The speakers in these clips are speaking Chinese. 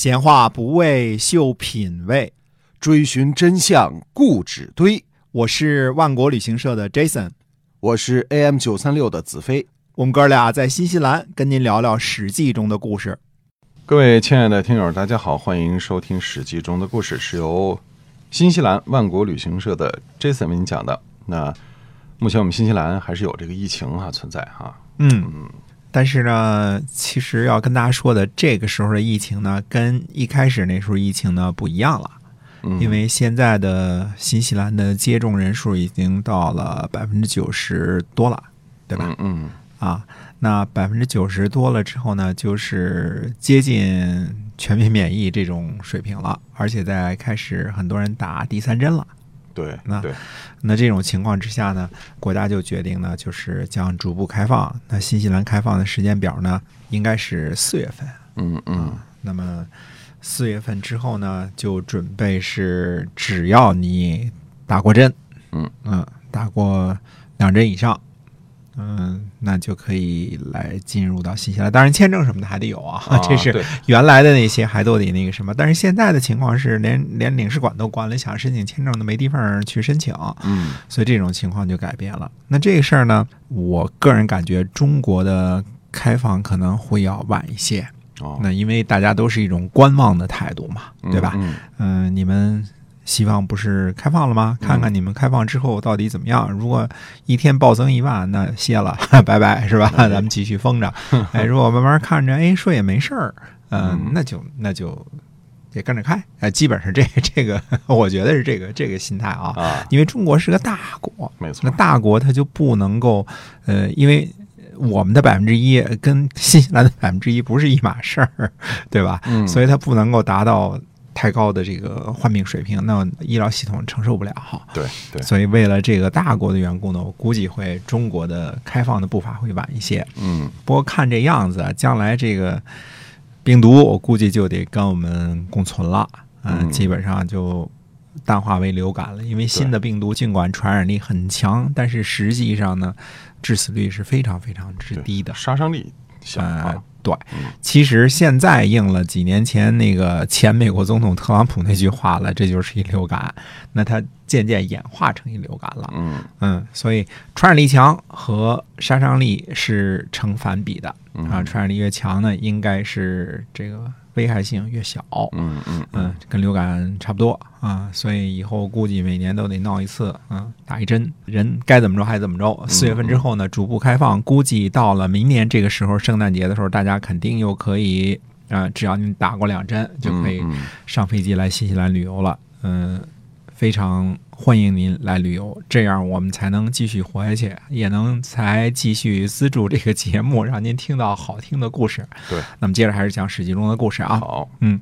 闲话不为秀品味，追寻真相固执堆。我是万国旅行社的 Jason，我是 AM 九三六的子飞。我们哥俩在新西兰跟您聊聊《史记》中的故事。各位亲爱的听友，大家好，欢迎收听《史记》中的故事，是由新西兰万国旅行社的 Jason 为您讲的。那目前我们新西兰还是有这个疫情啊存在哈。嗯嗯，但是呢，其实要跟大家说的，这个时候的疫情呢，跟一开始那时候疫情呢不一样了。嗯因为现在的新西兰的接种人数已经到了百分之九十多了，对吧？嗯啊，那百分之九十多了之后呢，就是接近全民免疫这种水平了，而且在开始很多人打第三针了。嗯，对那对，那这种情况之下呢，国家就决定呢，就是将逐步开放。那新西兰开放的时间表呢，应该是四月份。嗯嗯那么四月份之后呢，就准备是只要你打过针，嗯嗯，打过两针以上，嗯，那就可以来进入到新西兰。当然，签证什么的还得有啊，啊 这是原来的那些还都得那个什么。但是现在的情况是连，连领事馆都关了，想申请签证都没地方去申请，嗯所以这种情况就改变了。那这个事儿呢，我个人感觉中国的开放可能会要晚一些。哦，那因为大家都是一种观望的态度嘛，对吧？嗯嗯、你们西方不是开放了吗？嗯看看你们开放之后到底怎么样。如果一天暴增一万，那歇了，拜拜，是吧？哎咱们继续封着。哎，如果慢慢看着，哎，说也没事儿，嗯、嗯那就那就也跟着开。哎，基本上这这个，我觉得是这个这个心态啊。啊，因为中国是个大国，没错那大国它就不能够，呃，因为我们的百分之一跟新西兰的百分之一不是一码事儿，对吧？嗯所以它不能够达到太高的这个患病水平，那医疗系统承受不了。对对，所以为了这个大国的缘故呢，我估计会中国的开放的步伐会晚一些。嗯不过看这样子啊，将来这个病毒，我估计就得跟我们共存了，嗯，嗯基本上就淡化为流感了。因为新的病毒尽管传染力很强，但是实际上呢，致死率是非常非常之低的。杀伤力小对嗯，其实现在应了几年前那个前美国总统特朗普那句话了，这就是一流感。那它渐渐演化成一流感了。嗯嗯，所以传染力强和杀伤力是成反比的嗯啊，传染力越强呢，应该是这个危害性越小。嗯嗯嗯，跟流感差不多啊，所以以后估计每年都得闹一次，嗯，打一针，人该怎么着还怎么着。四月份之后呢，逐步开放，估计到了明年这个时候，圣诞节的时候，大家肯定又可以啊、只要你打过两针，就可以上飞机来新西兰旅游了。嗯，非常欢迎您来旅游，这样我们才能继续活下去，也能才继续资助这个节目，让您听到好听的故事。对，那么接着还是讲《史记》中的故事啊。好，嗯，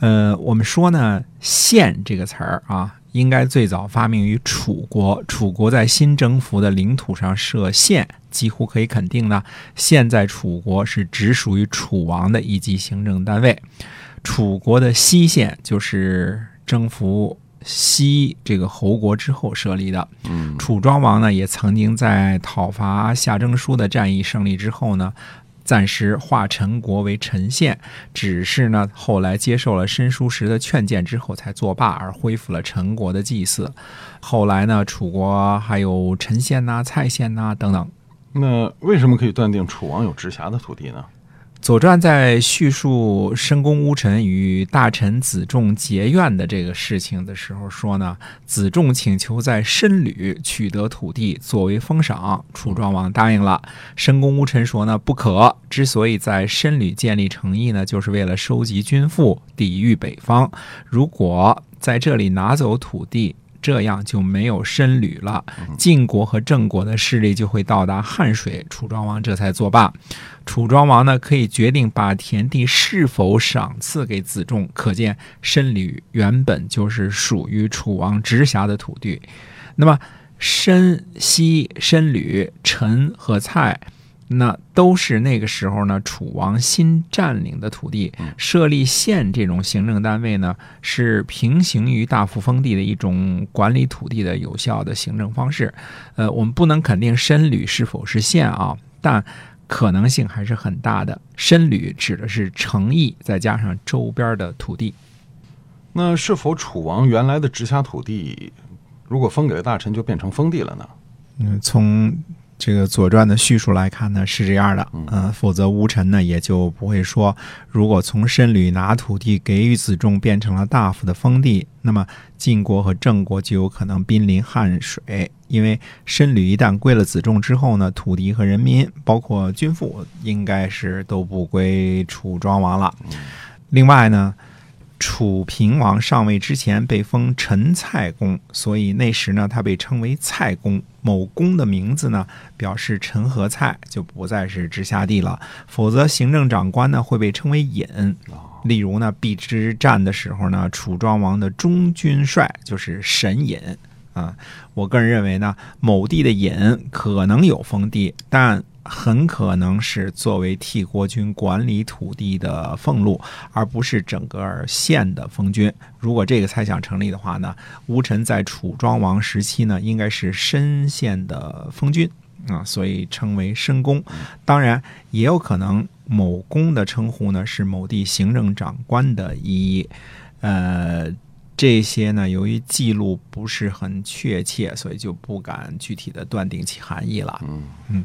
呃，我们说呢，“县”这个词儿啊，应该最早发明于楚国。楚国在新征服的领土上设县，几乎可以肯定呢，县在楚国是只属于楚王的一级行政单位。楚国的西县就是征服西这个侯国之后设立的。嗯楚庄王呢，也曾经在讨伐夏征舒的战役胜利之后呢，暂时化陈国为陈县，只是呢后来接受了申叔时的劝谏之后才作罢，而恢复了陈国的祭祀。后来呢，楚国还有陈县呐、蔡县呐、等等。那为什么可以断定楚王有直辖的土地呢？《左传》在叙述申公乌臣与大臣子仲结怨的这个事情的时候说呢，子仲请求在申吕取得土地作为封赏，楚庄王答应了。申公乌臣说呢，不可。之所以在申吕建立城邑呢，就是为了收集军赋，抵御北方。如果在这里拿走土地，这样就没有申吕了，晋国和郑国的势力就会到达汉水，楚庄王这才作罢。楚庄王呢，可以决定把田地是否赏赐给子仲，可见申吕原本就是属于楚王直辖的土地。那么申、西、申吕、陈和蔡。那都是那个时候呢，楚王新占领的土地。设立县这种行政单位呢，是平行于大幅封地的一种管理土地的有效的行政方式。呃，我们不能肯定申吕是否是县啊，但可能性还是很大的。申旅指的是城邑，再加上周边的土地。那是否楚王原来的直辖土地，如果封给了大臣，就变成封地了呢？嗯，从这个《左传》的叙述来看呢，是这样的。嗯，否则吴臣呢也就不会说，如果从申吕拿土地给予子仲，变成了大夫的封地，那么晋国和郑国就有可能濒临汉水。因为申吕一旦归了子仲之后呢，土地和人民，包括军赋，应该是都不归楚庄王了。另外呢。楚平王上位之前被封陈蔡公，所以那时呢，他被称为蔡公。某公的名字呢，表示陈和蔡，就不再是直辖地了。否则，行政长官呢会被称为尹。例如呢，邲之战的时候呢，楚庄王的中军帅就是沈尹。啊，我个人认为呢，某地的尹可能有封地，但。很可能是作为替国君管理土地的俸禄，而不是整个县的封君。如果这个猜想成立的话呢，吴臣在楚庄王时期呢，应该是申县的封君啊，所以称为申公。当然，也有可能某公的称呼呢是某地行政长官的意义。呃，这些呢，由于记录不是很确切，所以就不敢具体的断定其含义了。嗯嗯。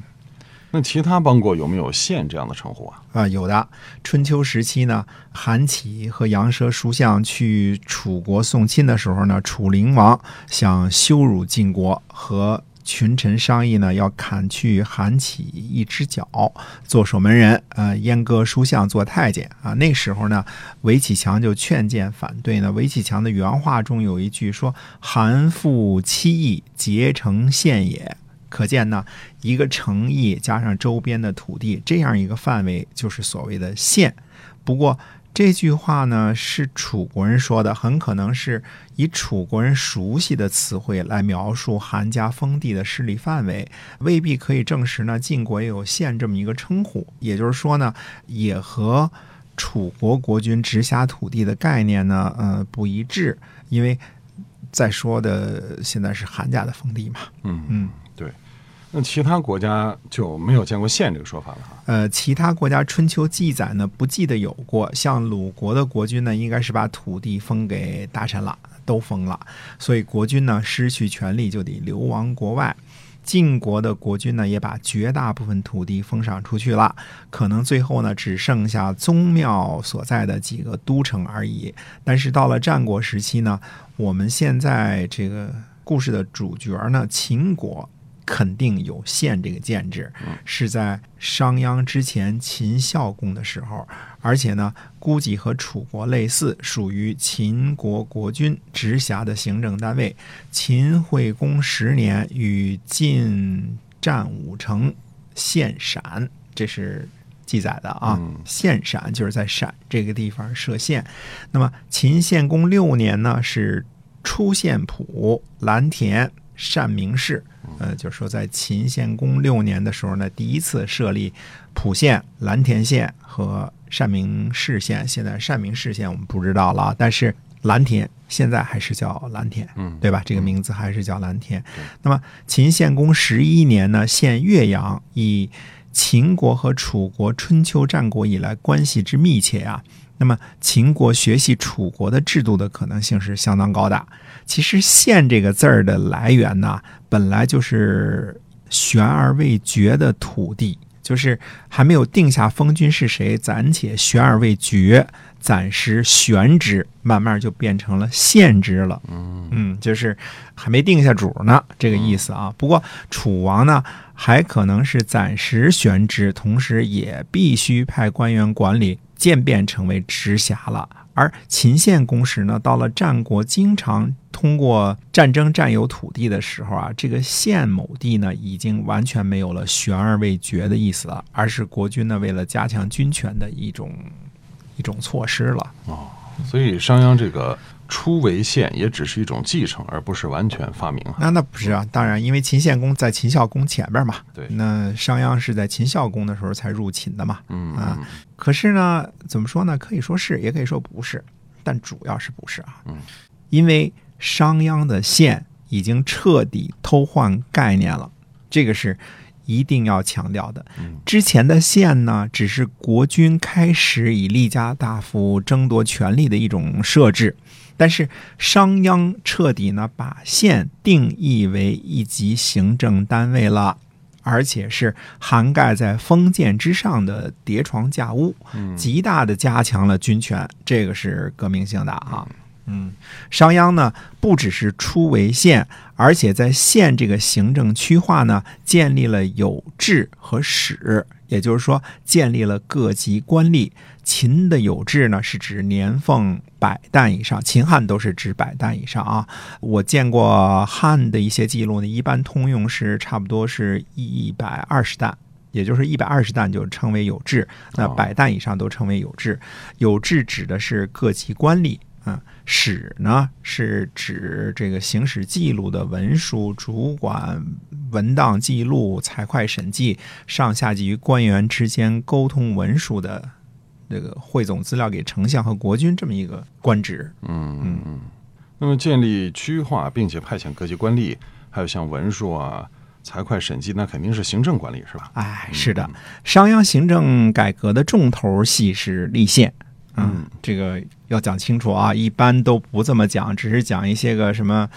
那其他邦国有没有县这样的称呼啊？啊，有的。春秋时期呢，韩起和杨奢书相去楚国送亲的时候呢，楚灵王想羞辱晋国，和群臣商议呢，要砍去韩起一只脚做守门人，呃，阉割书相做太监啊。那时候呢，韦启强就劝谏反对呢。韦启强的原话中有一句说：“韩复七邑，结成县也。”可见呢，一个城邑加上周边的土地，这样一个范围就是所谓的县。不过这句话呢是楚国人说的，很可能是以楚国人熟悉的词汇来描述韩家封地的势力范围，未必可以证实呢晋国也有县这么一个称呼。也就是说呢，也和楚国国君直辖土地的概念呢，呃不一致。因为再说的现在是韩家的封地嘛，嗯嗯。那其他国家就没有见过县这个说法了哈。呃，其他国家春秋记载呢，不记得有过。像鲁国的国君呢，应该是把土地封给大臣了，都封了，所以国君呢失去权力就得流亡国外。晋国的国君呢，也把绝大部分土地封赏出去了，可能最后呢只剩下宗庙所在的几个都城而已。但是到了战国时期呢，我们现在这个故事的主角呢，秦国。肯定有县这个建制，是在商鞅之前秦孝公的时候，而且呢，估计和楚国类似，属于秦国国君直辖的行政单位。秦惠公十年与晋战五城，县陕，这是记载的啊。县陕就是在陕这个地方设县。那么秦献公六年呢，是出县蒲、蓝田、善明氏。呃，就是说，在秦献公六年的时候呢，第一次设立蒲县、蓝田县和善明市县。现在善明市县我们不知道了，但是蓝田现在还是叫蓝田，嗯，对吧？这个名字还是叫蓝田。那么秦献公十一年呢，县岳阳，以秦国和楚国春秋战国以来关系之密切啊。那么秦国学习楚国的制度的可能性是相当高的。其实“县”这个字儿的来源呢，本来就是悬而未决的土地，就是还没有定下封君是谁，暂且悬而未决，暂时悬之，慢慢就变成了县之了。嗯嗯，就是还没定下主呢，这个意思啊。不过楚王呢，还可能是暂时悬之，同时也必须派官员管理。渐变成为直辖了，而秦献公时呢，到了战国，经常通过战争占有土地的时候啊，这个县某地呢，已经完全没有了悬而未决的意思了，而是国君呢为了加强军权的一种一种措施了。哦，所以商鞅这个。初为县也只是一种继承，而不是完全发明。那那不是啊，当然，因为秦献公在秦孝公前面嘛。对。那商鞅是在秦孝公的时候才入秦的嘛。嗯啊。可是呢，怎么说呢？可以说是，也可以说不是，但主要是不是啊？嗯。因为商鞅的县已经彻底偷换概念了，这个是一定要强调的嗯。之前的县呢，只是国君开始以立家大夫争夺权力的一种设置，但是商鞅彻底呢把县定义为一级行政单位了。而且是涵盖在封建之上的叠床架屋，嗯极大的加强了军权，这个是革命性的啊。嗯，商鞅呢不只是初为县，而且在县这个行政区划呢，建立了有制和史，也就是说建立了各级官吏。秦的有制呢，是指年俸百担以上，秦汉都是指百担以上啊。我见过汉的一些记录呢，一般通用是差不多是一百二十担。也就是一百二十担就称为有制，那哦百担以上都称为有制。有制指的是各级官吏啊，史呢是指这个行使记录的文书，主管文档记录、财会审计，上下级与官员之间沟通文书的这个汇总资料给丞相和国君这么一个官职。嗯嗯嗯。那么建立区划，并且派遣各级官吏，还有像文书啊、财会审计，那肯定是行政管理是吧？哎，是的，商鞅行政改革的重头戏是立宪。嗯，这个要讲清楚啊，一般都不这么讲，只是讲一些个什么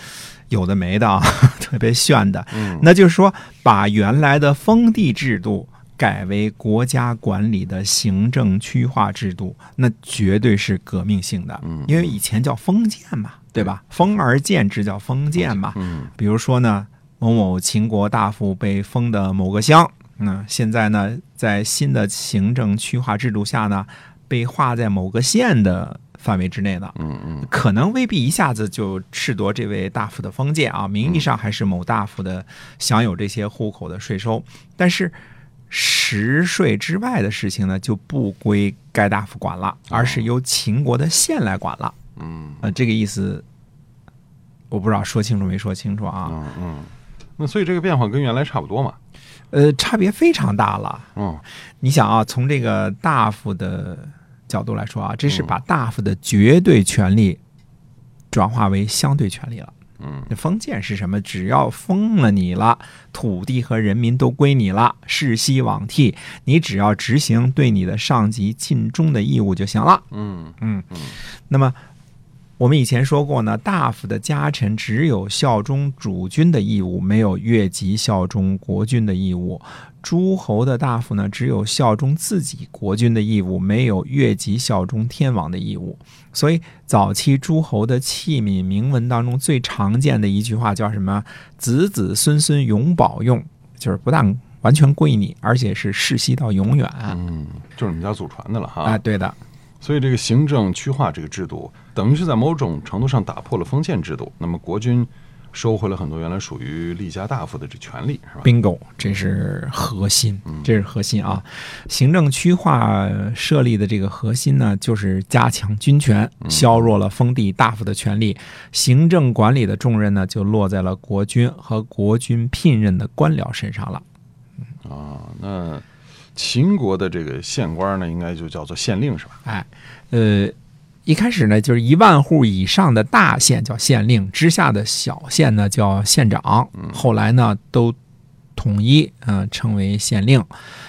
有的没的啊，特别炫的。嗯那就是说，把原来的封地制度改为国家管理的行政区划制度，那绝对是革命性的。嗯因为以前叫封建嘛，对吧？封而建之叫封建嘛。嗯比如说呢，某某秦国大夫被封的某个乡，那、现在呢，在新的行政区划制度下呢，被划在某个县的范围之内的。嗯嗯可能未必一下子就褫夺这位大夫的封建啊，名义上还是某大夫的享有这些户口的税收，但是实税之外的事情呢，就不归该大夫管了，而是由秦国的县来管了。嗯呃，这个意思我不知道说清楚没说清楚啊？嗯嗯。那所以这个变化跟原来差不多嘛？呃，差别非常大了。嗯你想啊，从这个大夫的角度来说啊，这是把大夫的绝对权利转化为相对权利了。嗯这封建是什么？只要封了你了，土地和人民都归你了，世袭罔替，你只要执行对你的上级尽忠的义务就行了。嗯嗯嗯，那么我们以前说过呢，大夫的家臣只有效忠主君的义务，没有越级效忠国君的义务；诸侯的大夫呢，只有效忠自己国君的义务，没有越级效忠天王的义务。所以，早期诸侯的器皿铭文当中最常见的一句话叫什么？“子子孙孙永保用”，就是不但完全归你，而且是世袭到永远。嗯，就是你们家祖传的了哈。啊，对的，所以这个行政区划这个制度，等于是在某种程度上打破了封建制度。那么国君收回了很多原来属于立家大夫的这权利，是吧？bingo，这是核心，这是核心啊！行政区划设立的这个核心呢，就是加强军权，削弱了封地大夫的权利，行政管理的重任呢，就落在了国君和国君聘任的官僚身上了。啊，那秦国的这个县官呢，应该就叫做县令，是吧？哎，呃，一开始呢，就是一万户以上的大县叫县令，之下的小县呢叫县长，后来呢都统一嗯、呃称为县令。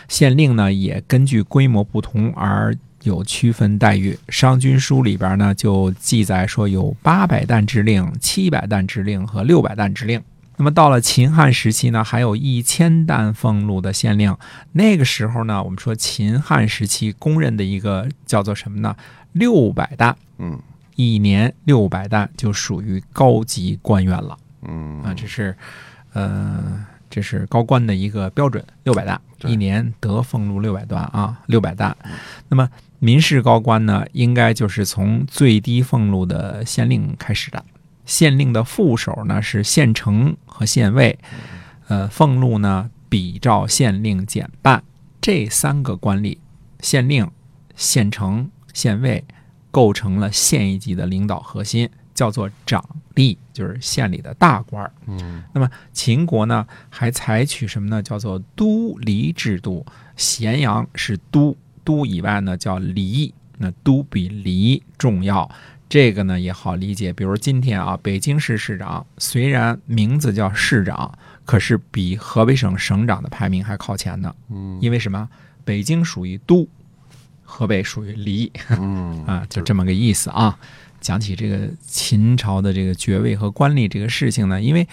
县令呢也根据规模不同而有区分待遇。《商君书》里边呢就记载说有八百担之令、七百担之令和六百担之令。那么到了秦汉时期呢，还有一千担俸禄的县令。那个时候呢，我们说秦汉时期公认的一个叫做什么呢？六百担，嗯一年六百担就属于高级官员了嗯啊！这是，呃，这是高官的一个标准，六百担，一年得俸禄六百担啊，六百担。那么民事高官呢，应该就是从最低俸禄的县令开始的。县令的副手呢是县丞和县尉，呃，俸禄呢比照县令减半。这三个官吏，县令、县丞、县尉，构成了县一级的领导核心，叫做长吏，就是县里的大官儿。嗯那么秦国呢，还采取什么呢？叫做都离制度。咸阳是都，都以外呢叫离，那都比离重要。这个呢也好理解，比如今天啊，北京市市长虽然名字叫市长，可是比河北省省长的排名还靠前呢。嗯因为什么？北京属于都，河北属于黎嗯 啊，就这么个意思啊。讲起这个秦朝的这个爵位和官吏这个事情呢，因为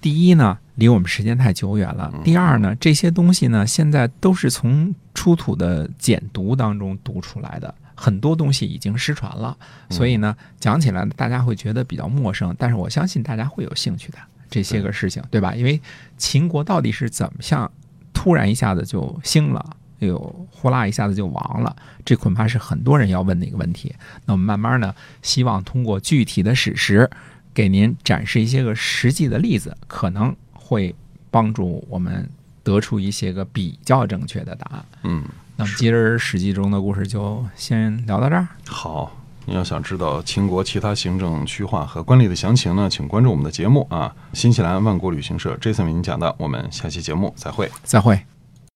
第一呢，离我们时间太久远了；第二呢，这些东西呢，现在都是从出土的简牍当中读出来的，很多东西已经失传了，所以呢，讲起来大家会觉得比较陌生，但是我相信大家会有兴趣的这些个事情，对吧？因为秦国到底是怎么像突然一下子就兴了？哎呦，呼啦一下子就亡了，这恐怕是很多人要问的一个问题。那我们慢慢呢，希望通过具体的史实，给您展示一些个实际的例子，可能会帮助我们得出一些个比较正确的答案。嗯，那么今儿《史记》中的故事就先聊到这儿。好。你要想知道秦国其他行政区划和官吏的详情呢，请关注我们的节目啊！新西兰万国旅行社 Jason 为您讲的，我们下期节目再会。再会。